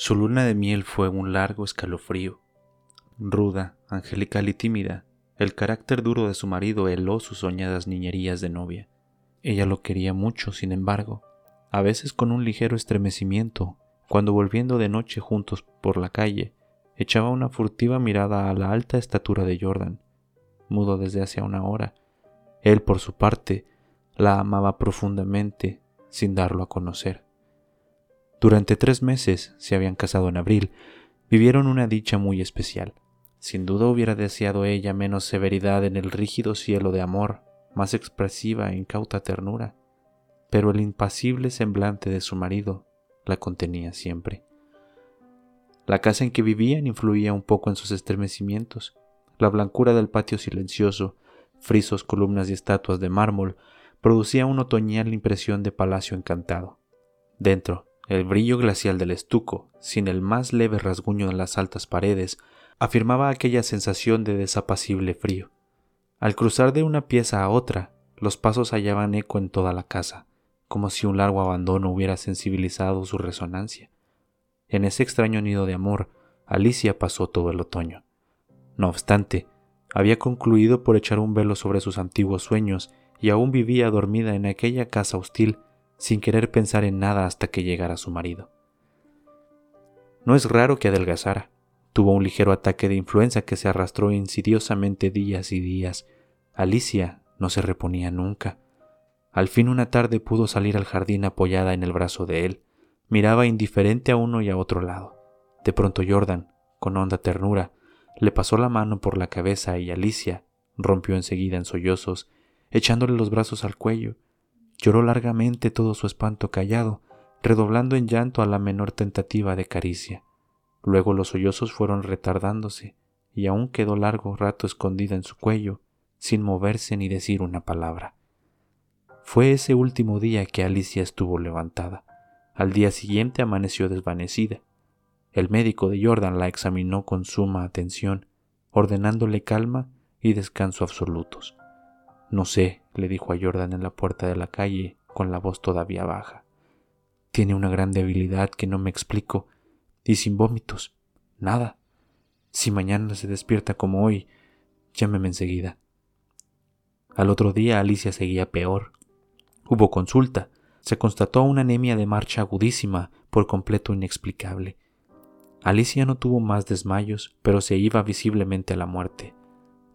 Su luna de miel fue un largo escalofrío. Ruda, angelical y tímida, el carácter duro de su marido heló sus soñadas niñerías de novia. Ella lo quería mucho, sin embargo, a veces con un ligero estremecimiento, cuando volviendo de noche juntos por la calle, echaba una furtiva mirada a la alta estatura de Jordan, mudo desde hace una hora. Él, por su parte, la amaba profundamente, sin darlo a conocer. Durante tres meses, se habían casado en abril, vivieron una dicha muy especial. Sin duda hubiera deseado ella menos severidad en el rígido cielo de amor, más expresiva e incauta ternura, pero el impasible semblante de su marido la contenía siempre. La casa en que vivían influía un poco en sus estremecimientos. La blancura del patio silencioso, frisos, columnas y estatuas de mármol producía una otoñal impresión de palacio encantado. Dentro, el brillo glacial del estuco, sin el más leve rasguño en las altas paredes, afirmaba aquella sensación de desapacible frío. Al cruzar de una pieza a otra, los pasos hallaban eco en toda la casa, como si un largo abandono hubiera sensibilizado su resonancia. En ese extraño nido de amor, Alicia pasó todo el otoño. No obstante, había concluido por echar un velo sobre sus antiguos sueños y aún vivía dormida en aquella casa hostil sin querer pensar en nada hasta que llegara su marido. No es raro que adelgazara. Tuvo un ligero ataque de influenza que se arrastró insidiosamente días y días. Alicia no se reponía nunca. Al fin una tarde pudo salir al jardín apoyada en el brazo de él. Miraba indiferente a uno y a otro lado. De pronto Jordan, con honda ternura, le pasó la mano por la cabeza y Alicia rompió enseguida en sollozos, echándole los brazos al cuello Lloró largamente todo su espanto callado, redoblando en llanto a la menor tentativa de caricia. Luego los sollozos fueron retardándose, y aún quedó largo rato escondida en su cuello, sin moverse ni decir una palabra. Fue ese último día que Alicia estuvo levantada. Al día siguiente amaneció desvanecida. El médico de Jordan la examinó con suma atención, ordenándole calma y descanso absolutos. No sé, le dijo a Jordan en la puerta de la calle con la voz todavía baja. Tiene una gran debilidad que no me explico y sin vómitos. Nada. Si mañana se despierta como hoy, llámeme enseguida. Al otro día Alicia seguía peor. Hubo consulta. Se constató una anemia de marcha agudísima, por completo inexplicable. Alicia no tuvo más desmayos, pero se iba visiblemente a la muerte.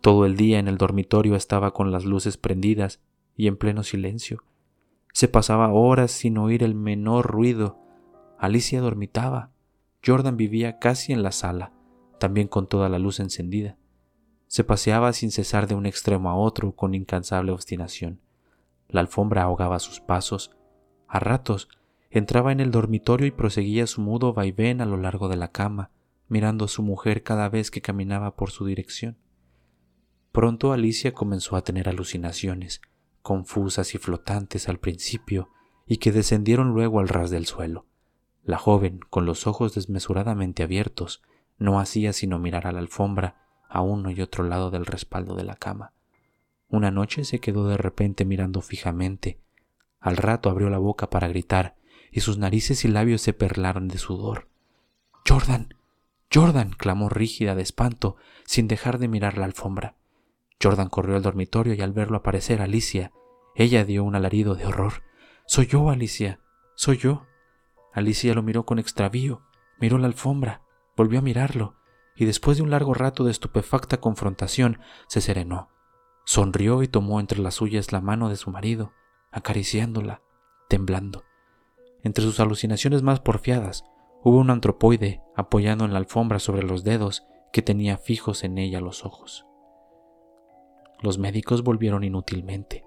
Todo el día en el dormitorio estaba con las luces prendidas y en pleno silencio. Se pasaba horas sin oír el menor ruido. Alicia dormitaba. Jordan vivía casi en la sala, también con toda la luz encendida. Se paseaba sin cesar de un extremo a otro con incansable obstinación. La alfombra ahogaba sus pasos. A ratos entraba en el dormitorio y proseguía su mudo vaivén a lo largo de la cama, mirando a su mujer cada vez que caminaba por su dirección. Pronto Alicia comenzó a tener alucinaciones, confusas y flotantes al principio, y que descendieron luego al ras del suelo. La joven, con los ojos desmesuradamente abiertos, no hacía sino mirar a la alfombra, a uno y otro lado del respaldo de la cama. Una noche se quedó de repente mirando fijamente. Al rato abrió la boca para gritar, y sus narices y labios se perlaron de sudor. Jordan. Jordan. clamó rígida de espanto, sin dejar de mirar la alfombra. Jordan corrió al dormitorio y al verlo aparecer Alicia, ella dio un alarido de horror. Soy yo, Alicia. Soy yo. Alicia lo miró con extravío, miró la alfombra, volvió a mirarlo, y después de un largo rato de estupefacta confrontación, se serenó. Sonrió y tomó entre las suyas la mano de su marido, acariciándola, temblando. Entre sus alucinaciones más porfiadas, hubo un antropoide apoyando en la alfombra sobre los dedos que tenía fijos en ella los ojos. Los médicos volvieron inútilmente.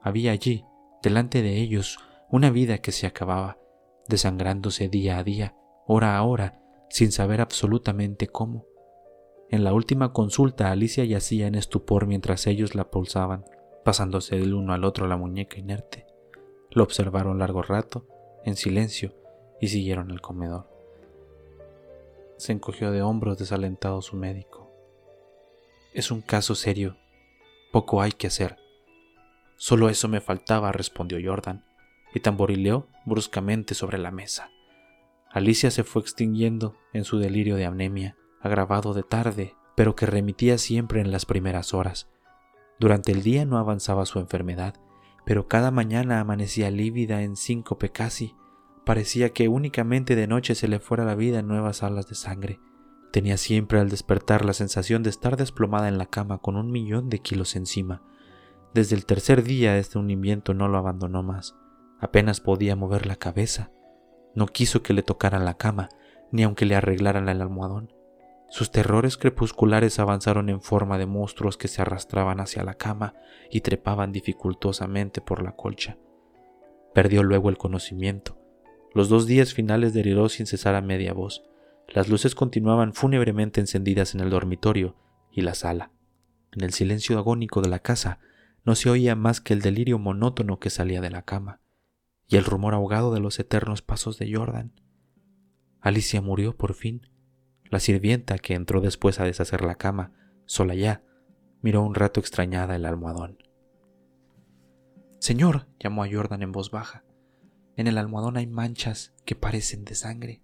Había allí, delante de ellos, una vida que se acababa, desangrándose día a día, hora a hora, sin saber absolutamente cómo. En la última consulta Alicia yacía en estupor mientras ellos la pulsaban, pasándose del uno al otro la muñeca inerte. Lo observaron largo rato, en silencio, y siguieron al comedor. Se encogió de hombros desalentado su médico. Es un caso serio, poco hay que hacer. Solo eso me faltaba, respondió Jordan, y tamborileó bruscamente sobre la mesa. Alicia se fue extinguiendo en su delirio de anemia, agravado de tarde, pero que remitía siempre en las primeras horas. Durante el día no avanzaba su enfermedad, pero cada mañana amanecía lívida en síncope casi. Parecía que únicamente de noche se le fuera la vida en nuevas alas de sangre. Tenía siempre al despertar la sensación de estar desplomada en la cama con un millón de kilos encima. Desde el tercer día este hundimiento no lo abandonó más. Apenas podía mover la cabeza. No quiso que le tocaran la cama, ni aunque le arreglaran el almohadón. Sus terrores crepusculares avanzaron en forma de monstruos que se arrastraban hacia la cama y trepaban dificultosamente por la colcha. Perdió luego el conocimiento. Los dos días finales deliró sin cesar a media voz. Las luces continuaban fúnebremente encendidas en el dormitorio y la sala. En el silencio agónico de la casa no se oía más que el delirio monótono que salía de la cama y el rumor ahogado de los eternos pasos de Jordan. Alicia murió por fin la sirvienta, que entró después a deshacer la cama, sola ya, miró un rato extrañada el almohadón. Señor, llamó a Jordan en voz baja, en el almohadón hay manchas que parecen de sangre.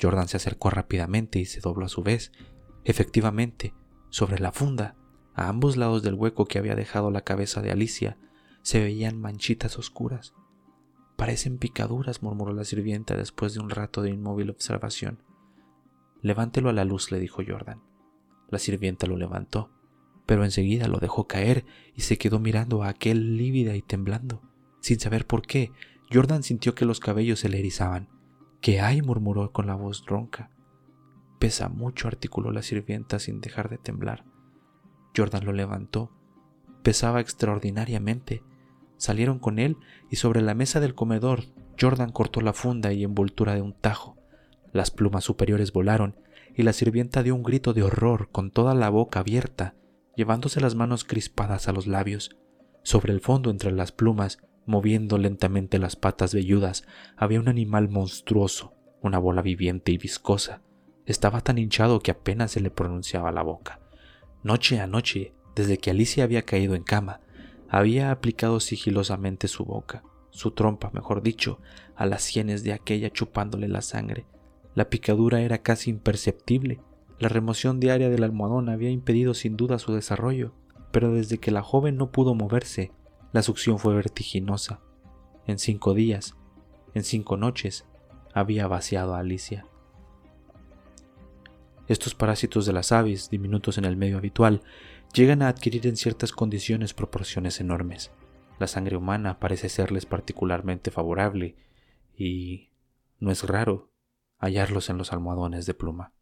Jordan se acercó rápidamente y se dobló a su vez. Efectivamente, sobre la funda, a ambos lados del hueco que había dejado la cabeza de Alicia, se veían manchitas oscuras. Parecen picaduras, murmuró la sirvienta después de un rato de inmóvil observación. Levántelo a la luz, le dijo Jordan. La sirvienta lo levantó, pero enseguida lo dejó caer y se quedó mirando a aquel lívida y temblando. Sin saber por qué, Jordan sintió que los cabellos se le erizaban. ¿Qué hay? murmuró con la voz ronca. Pesa mucho, articuló la sirvienta sin dejar de temblar. Jordan lo levantó. Pesaba extraordinariamente. Salieron con él y sobre la mesa del comedor Jordan cortó la funda y envoltura de un tajo. Las plumas superiores volaron y la sirvienta dio un grito de horror con toda la boca abierta, llevándose las manos crispadas a los labios. Sobre el fondo entre las plumas, moviendo lentamente las patas velludas, había un animal monstruoso, una bola viviente y viscosa. Estaba tan hinchado que apenas se le pronunciaba la boca. Noche a noche, desde que Alicia había caído en cama, había aplicado sigilosamente su boca, su trompa, mejor dicho, a las sienes de aquella chupándole la sangre, la picadura era casi imperceptible. La remoción diaria del almohadón había impedido sin duda su desarrollo, pero desde que la joven no pudo moverse, la succión fue vertiginosa. En cinco días, en cinco noches, había vaciado a Alicia. Estos parásitos de las aves, diminutos en el medio habitual, llegan a adquirir en ciertas condiciones proporciones enormes. La sangre humana parece serles particularmente favorable y no es raro hallarlos en los almohadones de pluma.